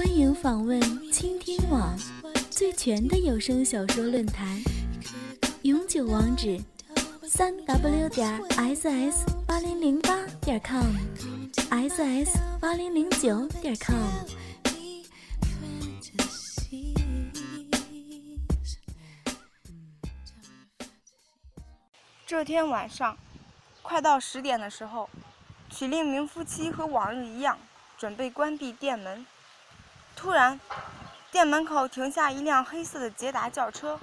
欢迎访问倾听网最全的有声小说论坛，永久网址：三 w 点 ss 八零零八点 com，ss 八零零九点 com。这天晚上，快到十点的时候，曲令明夫妻和往日一样，准备关闭店门。突然，店门口停下一辆黑色的捷达轿车，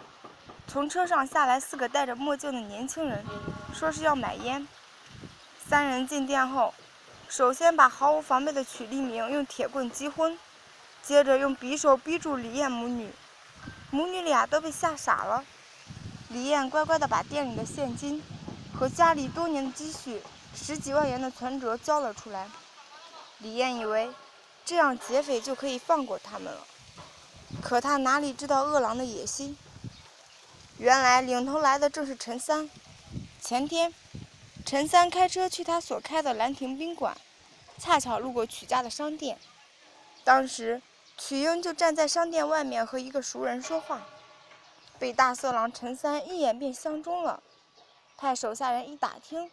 从车上下来四个戴着墨镜的年轻人，说是要买烟。三人进店后，首先把毫无防备的曲立明用铁棍击昏，接着用匕首逼住李艳母女，母女俩都被吓傻了。李艳乖乖地把店里的现金和家里多年的积蓄十几万元的存折交了出来。李艳以为。这样劫匪就可以放过他们了，可他哪里知道饿狼的野心？原来领头来的正是陈三。前天，陈三开车去他所开的兰亭宾馆，恰巧路过曲家的商店。当时，曲英就站在商店外面和一个熟人说话，被大色狼陈三一眼便相中了，派手下人一打听，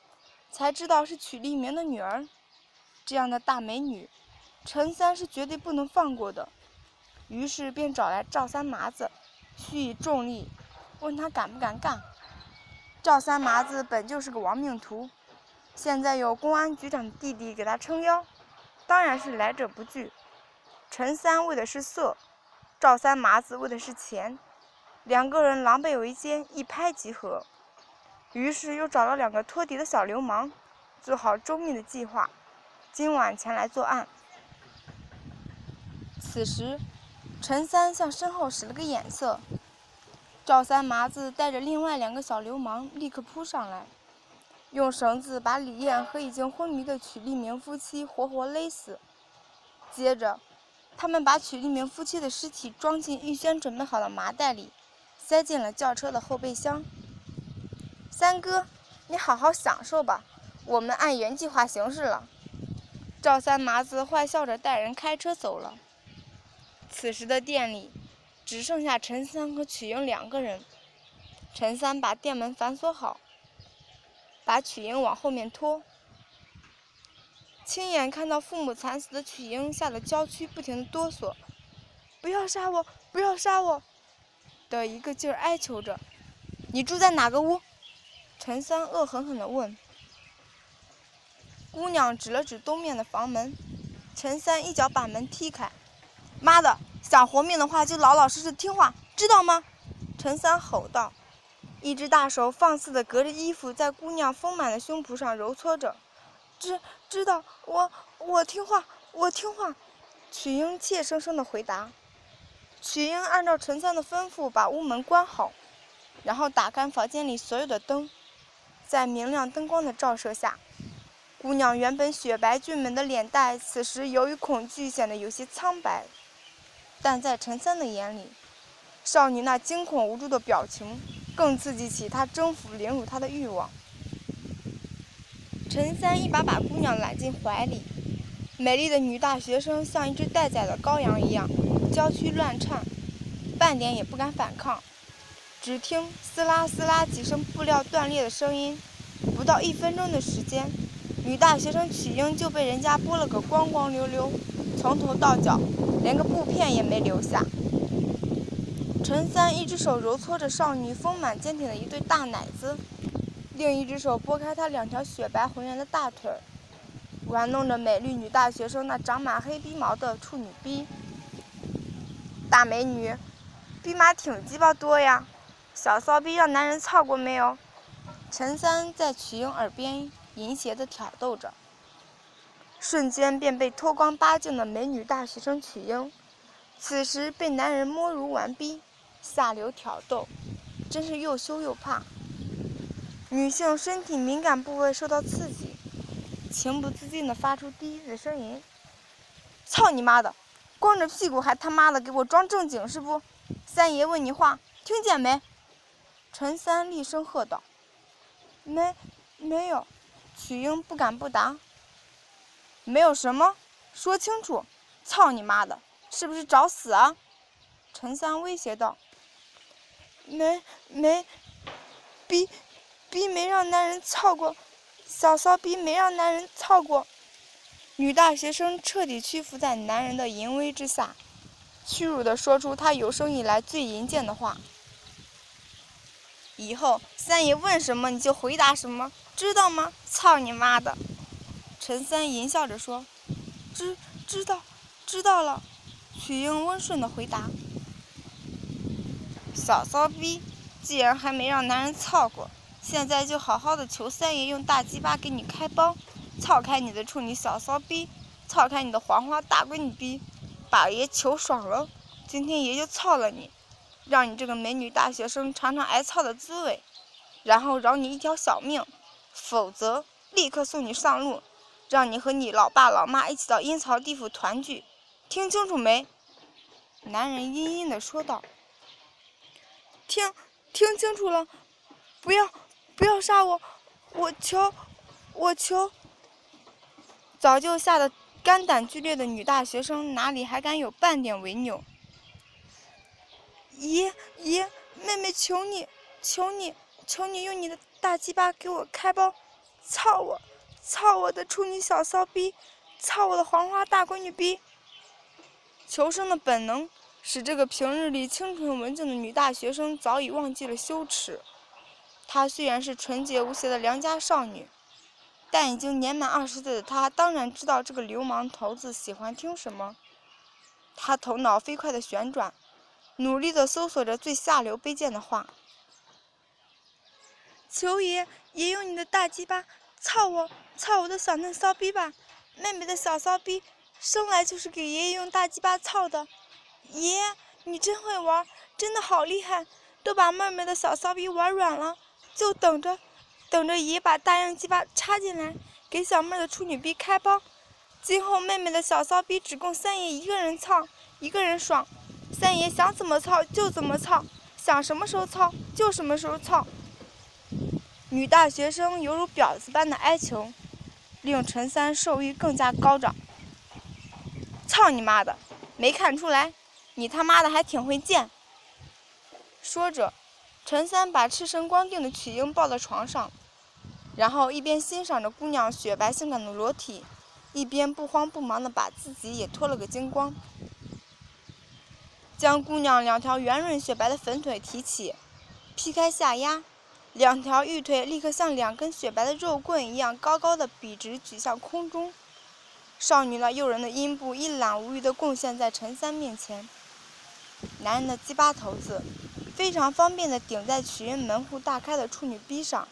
才知道是曲立明的女儿。这样的大美女。陈三是绝对不能放过的，于是便找来赵三麻子，许以重力，问他敢不敢干。赵三麻子本就是个亡命徒，现在有公安局长的弟弟给他撑腰，当然是来者不拒。陈三为的是色，赵三麻子为的是钱，两个人狼狈为奸，一拍即合。于是又找了两个托底的小流氓，做好周密的计划，今晚前来作案。此时，陈三向身后使了个眼色，赵三麻子带着另外两个小流氓立刻扑上来，用绳子把李艳和已经昏迷的曲立明夫妻活活勒死。接着，他们把曲立明夫妻的尸体装进预先准备好的麻袋里，塞进了轿车的后备箱。三哥，你好好享受吧，我们按原计划行事了。赵三麻子坏笑着带人开车走了。此时的店里只剩下陈三和曲英两个人。陈三把店门反锁好，把曲英往后面拖。亲眼看到父母惨死的曲英吓得娇躯不停地哆嗦，“不要杀我，不要杀我！”的一个劲儿哀求着。“你住在哪个屋？”陈三恶狠狠地问。姑娘指了指东面的房门，陈三一脚把门踢开。妈的，想活命的话就老老实实听话，知道吗？陈三吼道，一只大手放肆地隔着衣服在姑娘丰满的胸脯上揉搓着。知知道，我我听话，我听话。曲英怯生生地回答。曲英按照陈三的吩咐把屋门关好，然后打开房间里所有的灯，在明亮灯光的照射下，姑娘原本雪白俊美的脸蛋，此时由于恐惧显得有些苍白。但在陈三的眼里，少女那惊恐无助的表情，更刺激起他征服、凌辱她的欲望。陈三一把把姑娘揽进怀里，美丽的女大学生像一只待宰的羔羊一样，娇躯乱颤，半点也不敢反抗。只听撕拉撕拉几声布料断裂的声音，不到一分钟的时间，女大学生曲英就被人家剥了个光光溜溜，从头到脚。连个布片也没留下。陈三一只手揉搓着少女丰满坚挺的一对大奶子，另一只手拨开她两条雪白浑圆的大腿，玩弄着美丽女大学生那长满黑逼毛的处女逼。大美女，逼马挺鸡巴多呀，小骚逼让男人操过没有？陈三在曲英耳边淫邪地挑逗着。瞬间便被脱光八净的美女大学生曲英，此时被男人摸乳完逼，下流挑逗，真是又羞又怕。女性身体敏感部位受到刺激，情不自禁地发出低低的声音：“操你妈的！光着屁股还他妈的给我装正经是不？三爷问你话，听见没？”陈三厉声喝道：“没，没有。”曲英不敢不答。没有什么，说清楚！操你妈的，是不是找死啊？陈三威胁道。没没，逼逼没让男人操过，小骚逼没让男人操过。女大学生彻底屈服在男人的淫威之下，屈辱地说出她有生以来最淫贱的话。以后三爷问什么你就回答什么，知道吗？操你妈的！陈三淫笑着说：“知知道，知道了。”曲英温顺的回答：“小骚逼，既然还没让男人操过，现在就好好的求三爷用大鸡巴给你开包，操开你的处女小骚逼，操开你的黄花大闺女逼，把爷求爽了，今天爷就操了你，让你这个美女大学生尝尝挨操的滋味，然后饶你一条小命，否则立刻送你上路。”让你和你老爸老妈一起到阴曹地府团聚，听清楚没？男人阴阴的说道。听，听清楚了，不要，不要杀我，我求，我求。早就吓得肝胆俱裂的女大学生哪里还敢有半点违扭？爷爷，妹妹求你，求你，求你用你的大鸡巴给我开包，操我！操我的处女小骚逼！操我的黄花大闺女逼！求生的本能使这个平日里清纯文静的女大学生早已忘记了羞耻。她虽然是纯洁无邪的良家少女，但已经年满二十岁的她当然知道这个流氓头子喜欢听什么。她头脑飞快地旋转，努力地搜索着最下流卑贱的话。求爷爷用你的大鸡巴！操我！操我的小嫩骚逼吧！妹妹的小骚逼，生来就是给爷爷用大鸡巴操的。爷爷，你真会玩，真的好厉害，都把妹妹的小骚逼玩软了，就等着，等着爷把大硬鸡巴插进来，给小妹的处女逼开包。今后妹妹的小骚逼只供三爷一个人操，一个人爽。三爷想怎么操就怎么操，想什么时候操就什么时候操。女大学生犹如婊子般的哀求，令陈三兽欲更加高涨。操你妈的！没看出来，你他妈的还挺会贱。说着，陈三把赤身光腚的曲英抱到床上，然后一边欣赏着姑娘雪白性感的裸体，一边不慌不忙地把自己也脱了个精光，将姑娘两条圆润雪白的粉腿提起，劈开下压。两条玉腿立刻像两根雪白的肉棍一样高高的笔直举向空中，少女那诱人的阴部一览无余地贡献在陈三面前。男人的鸡巴头子非常方便地顶在曲英门户大开的处女逼上，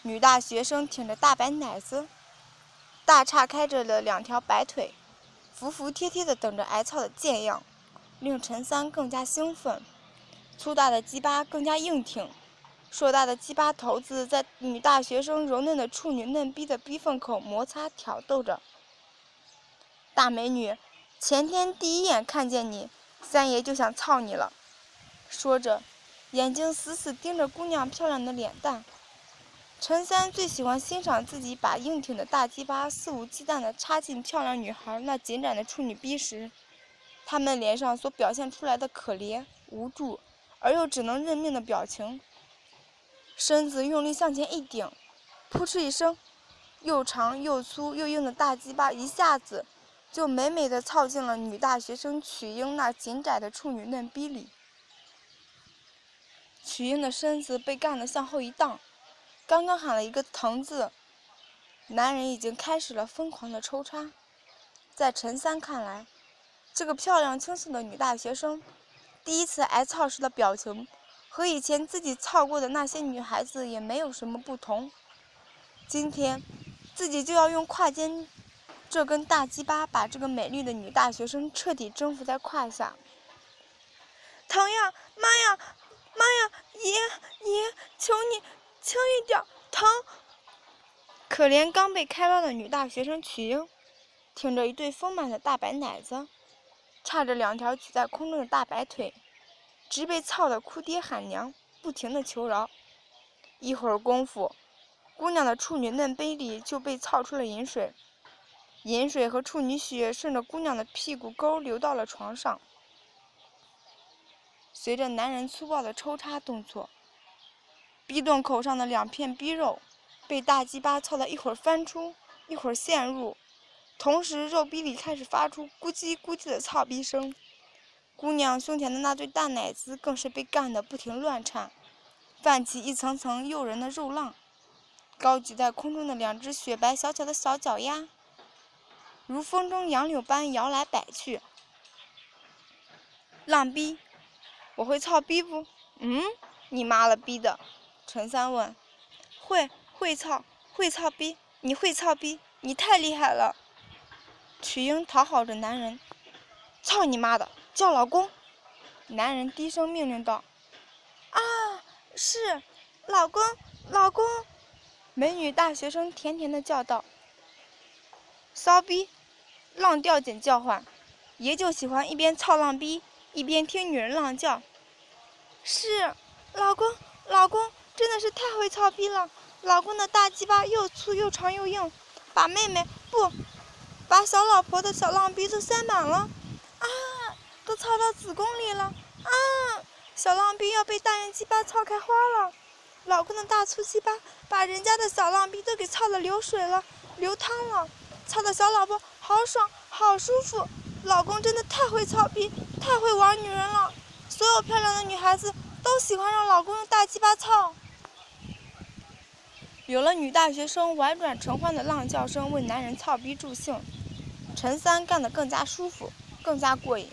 女大学生挺着大白奶子，大叉开着的两条白腿，服服帖帖地等着挨操的贱样，令陈三更加兴奋，粗大的鸡巴更加硬挺。硕大的鸡巴头子在女大学生柔嫩的处女嫩逼的逼缝口摩擦挑逗着。大美女，前天第一眼看见你，三爷就想操你了。说着，眼睛死死盯着姑娘漂亮的脸蛋。陈三最喜欢欣赏自己把硬挺的大鸡巴肆无忌惮地插进漂亮女孩那紧展的处女逼时，她们脸上所表现出来的可怜、无助而又只能认命的表情。身子用力向前一顶，扑哧一声，又长又粗又硬的大鸡巴一下子就美美的操进了女大学生曲英那紧窄的处女嫩逼里。曲英的身子被干得向后一荡，刚刚喊了一个“疼”字，男人已经开始了疯狂的抽插。在陈三看来，这个漂亮清秀的女大学生第一次挨操时的表情。和以前自己操过的那些女孩子也没有什么不同。今天，自己就要用胯间这根大鸡巴把这个美丽的女大学生彻底征服在胯下。疼呀，妈呀，妈呀，爷爷，求你轻一点，疼！可怜刚被开刀的女大学生曲英，挺着一对丰满的大白奶子，叉着两条举在空中的大白腿，直被操得哭爹喊娘，不停的求饶。一会儿功夫，姑娘的处女嫩杯里就被操出了饮水。饮水和处女血顺着姑娘的屁股沟流到了床上，随着男人粗暴的抽插动作，逼洞口上的两片逼肉被大鸡巴操得一会儿翻出，一会儿陷入，同时肉逼里开始发出咕叽咕叽的操逼声。姑娘胸前的那对大奶子更是被干得不停乱颤，泛起一层层诱人的肉浪。高举在空中的两只雪白小巧的小脚丫。如风中杨柳般摇来摆去，浪逼，我会操逼不？嗯，你妈了逼的！陈三问。会会操会操逼，你会操逼，你太厉害了。曲英讨好着男人，操你妈的，叫老公！男人低声命令道。啊，是，老公，老公！美女大学生甜甜的叫道。骚逼！浪吊紧叫唤，爷就喜欢一边操浪逼，一边听女人浪叫。是，老公，老公真的是太会操逼了。老公的大鸡巴又粗又长又硬，把妹妹不，把小老婆的小浪逼都塞满了。啊，都操到子宫里了。啊，小浪逼要被大圆鸡巴操开花了。老公的大粗鸡巴把人家的小浪逼都给操的流水了，流汤了。操的小老婆好爽，好舒服，老公真的太会操逼，太会玩女人了。所有漂亮的女孩子都喜欢让老公用大鸡巴操。有了女大学生婉转承欢的浪叫声为男人操逼助兴，陈三干得更加舒服，更加过瘾。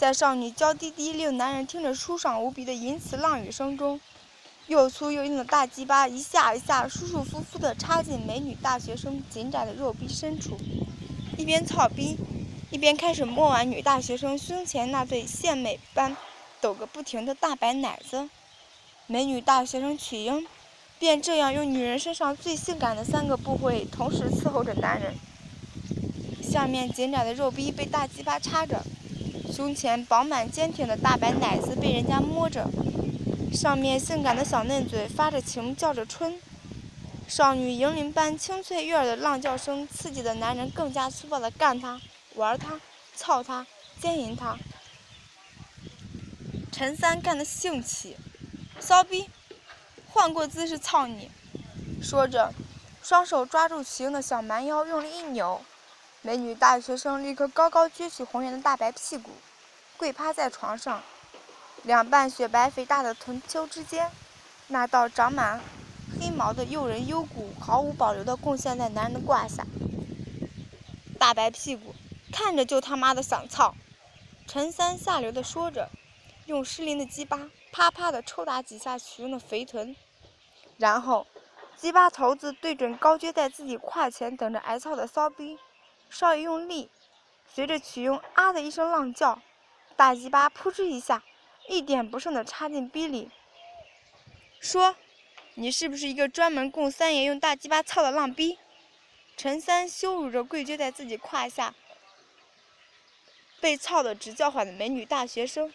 在少女娇滴滴令男人听着舒爽无比的淫词浪语声中。又粗又硬的大鸡巴一下一下舒舒服服地插进美女大学生紧窄的肉壁深处，一边操逼，一边开始摸完女大学生胸前那对献美般抖个不停的大白奶子。美女大学生曲英便这样用女人身上最性感的三个部位同时伺候着男人。下面紧窄的肉壁被大鸡巴插着，胸前饱满坚挺的大白奶子被人家摸着。上面性感的小嫩嘴发着情，叫着春。少女银铃般清脆悦耳的浪叫声，刺激的男人更加粗暴地干她、玩她、操她、奸淫她。陈三干得兴起，骚逼，换过姿势操你！说着，双手抓住曲英的小蛮腰，用力一扭，美女大学生立刻高高撅起红圆的大白屁股，跪趴在床上。两瓣雪白肥大的臀丘之间，那道长满黑毛的诱人幽谷毫无保留地贡献在男人的胯下。大白屁股，看着就他妈的想操！陈三下流地说着，用湿淋的鸡巴啪啪地抽打几下曲英的肥臀，然后鸡巴头子对准高撅在自己胯前等着挨操的骚逼，稍一用力，随着曲英啊的一声浪叫，大鸡巴扑哧一下。一点不剩的插进逼里，说：“你是不是一个专门供三爷用大鸡巴操的浪逼？”陈三羞辱着跪撅在自己胯下，被操的直叫唤的美女大学生。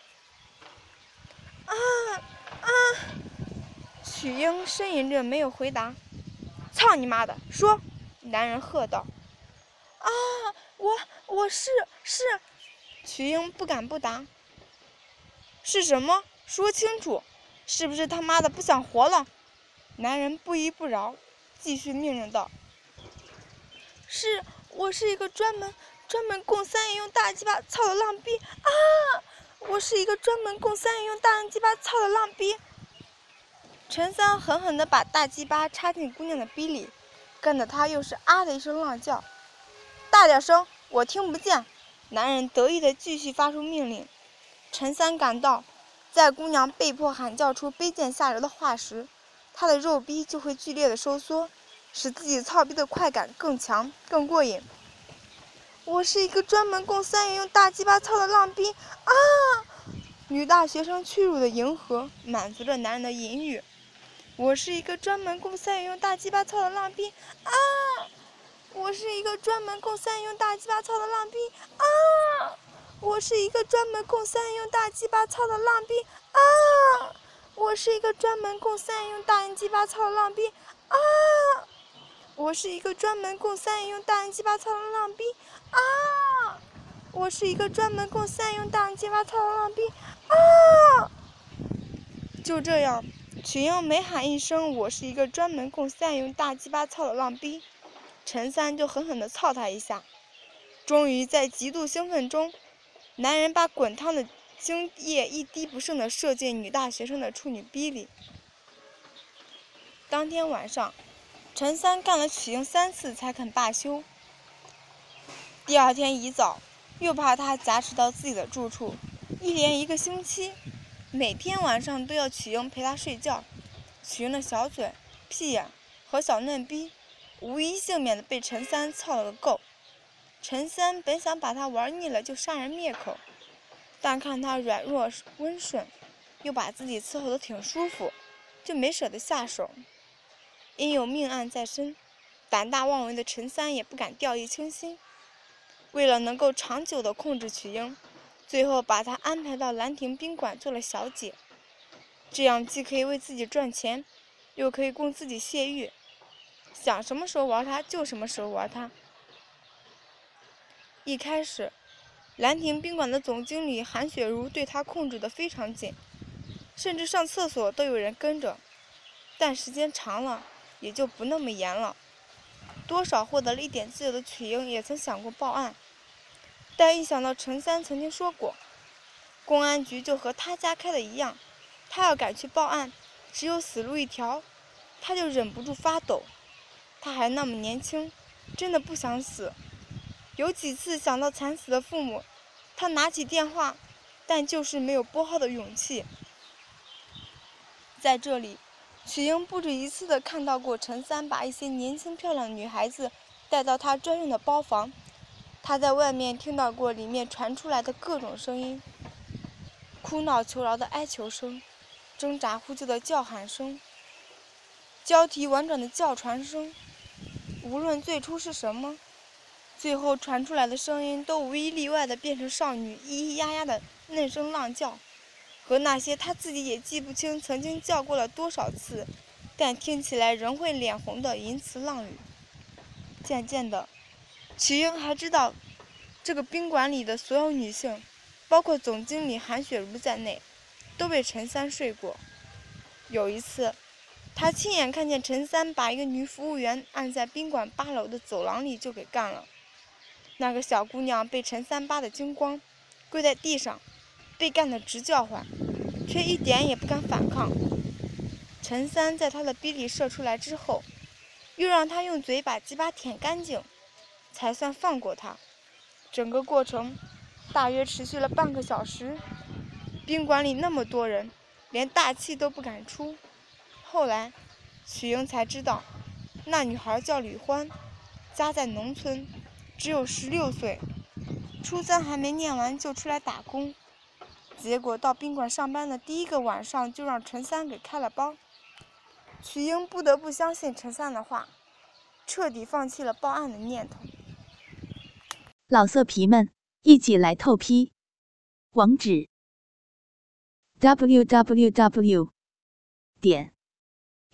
啊啊！曲英呻吟着没有回答。操你妈的！说！男人喝道。啊！我我是是。曲英不敢不答。是什么？说清楚，是不是他妈的不想活了？男人不依不饶，继续命令道：“是我是一个专门专门供三爷用大鸡巴操的浪逼啊！我是一个专门供三爷用大鸡巴操的浪逼。”陈三狠狠地把大鸡巴插进姑娘的逼里，干得她又是啊的一声浪叫。大点声，我听不见。男人得意地继续发出命令。陈三感到，在姑娘被迫喊叫出卑贱下流的话时，他的肉逼就会剧烈的收缩，使自己操逼的快感更强、更过瘾。我是一个专门供三爷用大鸡巴操的浪逼啊！女大学生屈辱的迎合，满足着男人的淫欲。我是一个专门供三爷用大鸡巴操的浪逼啊！我是一个专门供三用大鸡巴操的浪逼啊！我是一个专门供三用大鸡巴操的浪逼啊！我是一个专门供三用大鸡巴操的浪逼啊！我是一个专门供三用大鸡巴操的浪逼啊！我是一个专门供三用大鸡巴操的浪逼啊！就这样，曲英每喊一声“我是一个专门供三用大鸡巴操的浪逼”，陈三就狠狠地操他一下。终于在极度兴奋中。男人把滚烫的精液一滴不剩地射进女大学生的处女逼里。当天晚上，陈三干了曲英三次才肯罢休。第二天一早，又怕他挟持到自己的住处，一连一个星期，每天晚上都要曲英陪他睡觉。曲英的小嘴、屁眼和小嫩逼，无一幸免的被陈三操了个够。陈三本想把他玩腻了就杀人灭口，但看他软弱温顺，又把自己伺候得挺舒服，就没舍得下手。因有命案在身，胆大妄为的陈三也不敢掉以轻心。为了能够长久地控制曲英，最后把她安排到兰亭宾馆做了小姐，这样既可以为自己赚钱，又可以供自己泄欲，想什么时候玩他就什么时候玩他。一开始，兰亭宾馆的总经理韩雪茹对他控制得非常紧，甚至上厕所都有人跟着。但时间长了，也就不那么严了。多少获得了一点自由的曲英也曾想过报案，但一想到陈三曾经说过，公安局就和他家开的一样，他要敢去报案，只有死路一条，他就忍不住发抖。他还那么年轻，真的不想死。有几次想到惨死的父母，他拿起电话，但就是没有拨号的勇气。在这里，曲英不止一次地看到过陈三把一些年轻漂亮的女孩子带到他专用的包房，他在外面听到过里面传出来的各种声音：哭闹求饶的哀求声，挣扎呼救的叫喊声，交替婉转的叫传声。无论最初是什么。最后传出来的声音都无一例外的变成少女咿咿呀呀的嫩声浪叫，和那些她自己也记不清曾经叫过了多少次，但听起来仍会脸红的淫词浪语。渐渐的，曲英还知道，这个宾馆里的所有女性，包括总经理韩雪茹在内，都被陈三睡过。有一次，他亲眼看见陈三把一个女服务员按在宾馆八楼的走廊里就给干了。那个小姑娘被陈三扒得精光，跪在地上，被干得直叫唤，却一点也不敢反抗。陈三在他的逼里射出来之后，又让他用嘴把鸡巴舔干净，才算放过她。整个过程大约持续了半个小时。宾馆里那么多人，连大气都不敢出。后来，曲英才知道，那女孩叫吕欢，家在农村。只有十六岁，初三还没念完就出来打工，结果到宾馆上班的第一个晚上就让陈三给开了包。曲英不得不相信陈三的话，彻底放弃了报案的念头。老色皮们，一起来透批，网址：w w w. 点